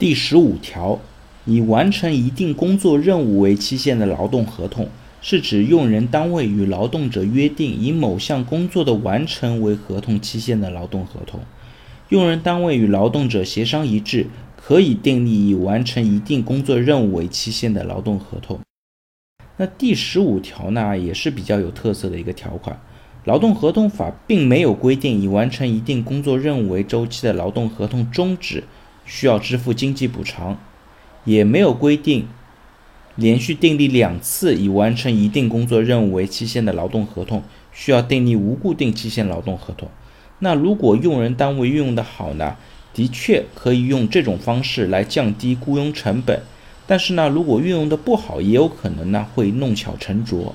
第十五条，以完成一定工作任务为期限的劳动合同，是指用人单位与劳动者约定以某项工作的完成为合同期限的劳动合同。用人单位与劳动者协商一致，可以订立以完成一定工作任务为期限的劳动合同。那第十五条呢，也是比较有特色的一个条款。劳动合同法并没有规定以完成一定工作任务为周期的劳动合同终止。需要支付经济补偿，也没有规定连续订立两次以完成一定工作任务为期限的劳动合同需要订立无固定期限劳动合同。那如果用人单位运用的好呢，的确可以用这种方式来降低雇佣成本。但是呢，如果运用的不好，也有可能呢会弄巧成拙。